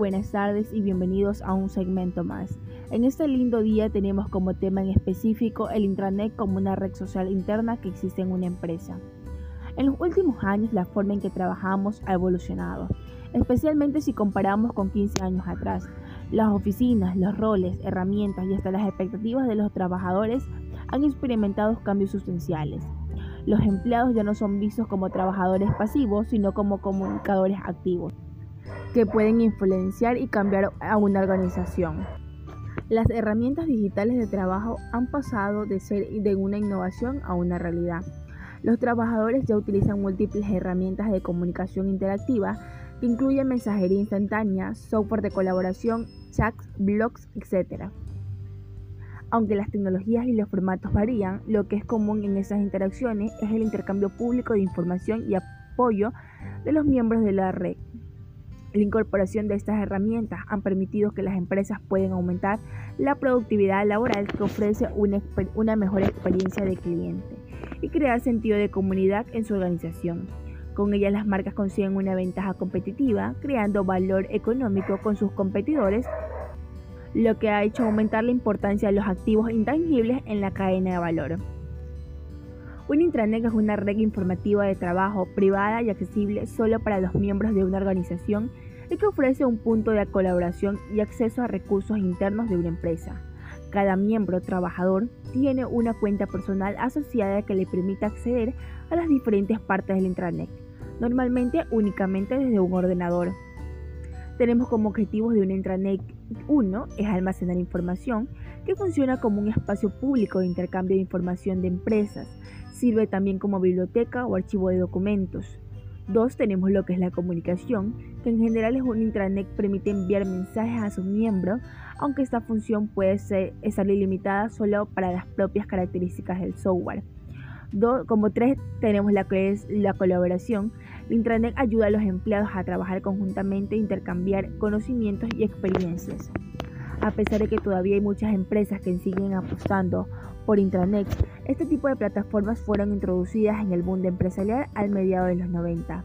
buenas tardes y bienvenidos a un segmento más. En este lindo día tenemos como tema en específico el intranet como una red social interna que existe en una empresa. En los últimos años la forma en que trabajamos ha evolucionado, especialmente si comparamos con 15 años atrás. Las oficinas, los roles, herramientas y hasta las expectativas de los trabajadores han experimentado cambios sustanciales. Los empleados ya no son vistos como trabajadores pasivos, sino como comunicadores activos que pueden influenciar y cambiar a una organización. Las herramientas digitales de trabajo han pasado de ser de una innovación a una realidad. Los trabajadores ya utilizan múltiples herramientas de comunicación interactiva que incluyen mensajería instantánea, software de colaboración, chats, blogs, etc. Aunque las tecnologías y los formatos varían, lo que es común en esas interacciones es el intercambio público de información y apoyo de los miembros de la red. La incorporación de estas herramientas han permitido que las empresas puedan aumentar la productividad laboral que ofrece una, una, mejor experiencia de cliente y crear sentido de comunidad en su organización. Con ellas las marcas consiguen una ventaja competitiva, creando valor económico con sus competidores, lo que ha hecho aumentar la importancia de los activos intangibles en la cadena de valor. Un intranet es una red informativa de trabajo privada y accesible solo para los miembros de una organización y que ofrece un punto de colaboración y acceso a recursos internos de una empresa. Cada miembro trabajador tiene una cuenta personal asociada que le permite acceder a las diferentes partes del intranet, normalmente únicamente desde un ordenador. Tenemos como objetivos de un intranet 1 es almacenar información que funciona como un espacio público de intercambio de información de empresas, Sirve también como biblioteca o archivo de documentos. Dos, tenemos lo que es la comunicación, que en general es un intranet que permite enviar mensajes a sus miembros, aunque esta función puede ser, estar ilimitada solo para las propias características del software. Dos, como tres, tenemos la que es la colaboración. El intranet ayuda a los empleados a trabajar conjuntamente e intercambiar conocimientos y experiencias. A pesar de que todavía hay muchas empresas que siguen apostando por intranet, este tipo de plataformas fueron introducidas en el mundo empresarial al mediado de los 90.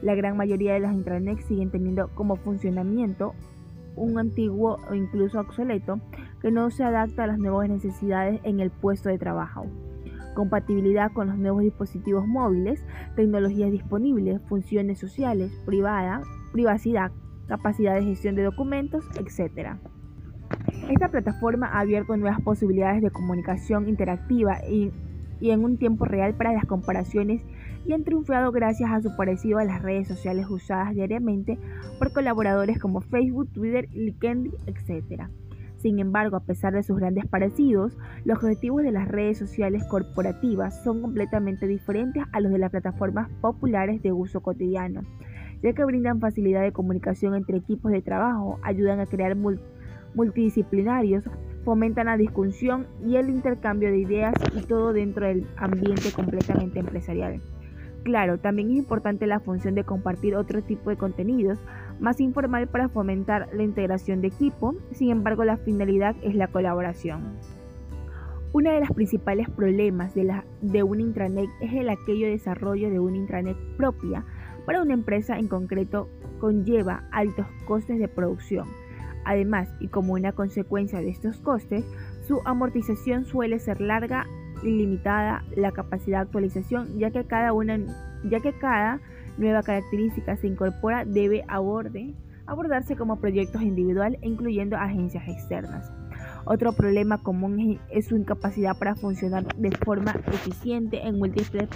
La gran mayoría de las intranets siguen teniendo como funcionamiento un antiguo o incluso obsoleto que no se adapta a las nuevas necesidades en el puesto de trabajo. Compatibilidad con los nuevos dispositivos móviles, tecnologías disponibles, funciones sociales, privada, privacidad, capacidad de gestión de documentos, etc. Esta plataforma ha abierto nuevas posibilidades de comunicación interactiva y, en un tiempo real para las comparaciones y han triunfado gracias a su parecido a las redes sociales usadas diariamente por colaboradores como Facebook, Twitter, LinkedIn, etc. Sin embargo, a pesar de sus grandes parecidos, los objetivos de las redes sociales corporativas son completamente diferentes a los de las plataformas populares de uso cotidiano, ya que brindan facilidad de comunicación entre equipos de trabajo, ayudan a crear multidisciplinarios fomentan la discusión y el intercambio de ideas y todo dentro del ambiente completamente empresarial. Claro, también es importante la función de compartir otro tipo de contenidos más informal para fomentar la integración de equipo, sin embargo la finalidad es la colaboración. Uno de los principales problemas de, la, de un intranet es el aquello desarrollo de una intranet propia para una empresa en concreto conlleva altos costes de producción Además, y como una consecuencia de estos costes, su amortización suele ser larga y limitada la capacidad de actualización, ya que cada, una, ya que cada nueva característica se incorpora debe abordarse como proyectos individuales, incluyendo agencias externas. Otro problema común es su incapacidad para funcionar de forma eficiente en múltiples,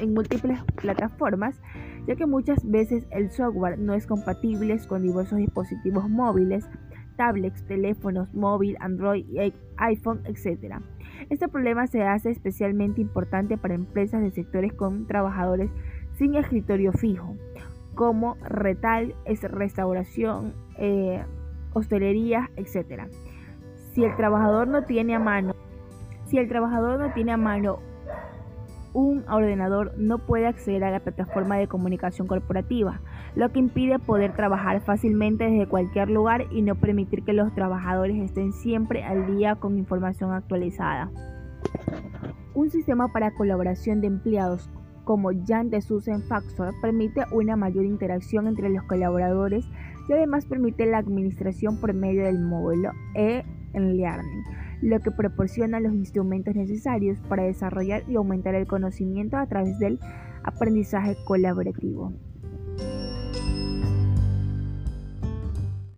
en múltiples plataformas, ya que muchas veces el software no es compatible con diversos dispositivos móviles, tablets, teléfonos, móvil, Android, iPhone, etc. Este problema se hace especialmente importante para empresas de sectores con trabajadores sin escritorio fijo, como retal, restauración, eh, hostelería, etc. Si el trabajador no tiene a mano, si el trabajador no tiene a mano un ordenador no puede acceder a la plataforma de comunicación corporativa, lo que impide poder trabajar fácilmente desde cualquier lugar y no permitir que los trabajadores estén siempre al día con información actualizada. Un sistema para colaboración de empleados como Jan de Susan Faxor permite una mayor interacción entre los colaboradores y además permite la administración por medio del módulo e-learning, lo que proporciona los instrumentos necesarios para desarrollar y aumentar el conocimiento a través del aprendizaje colaborativo.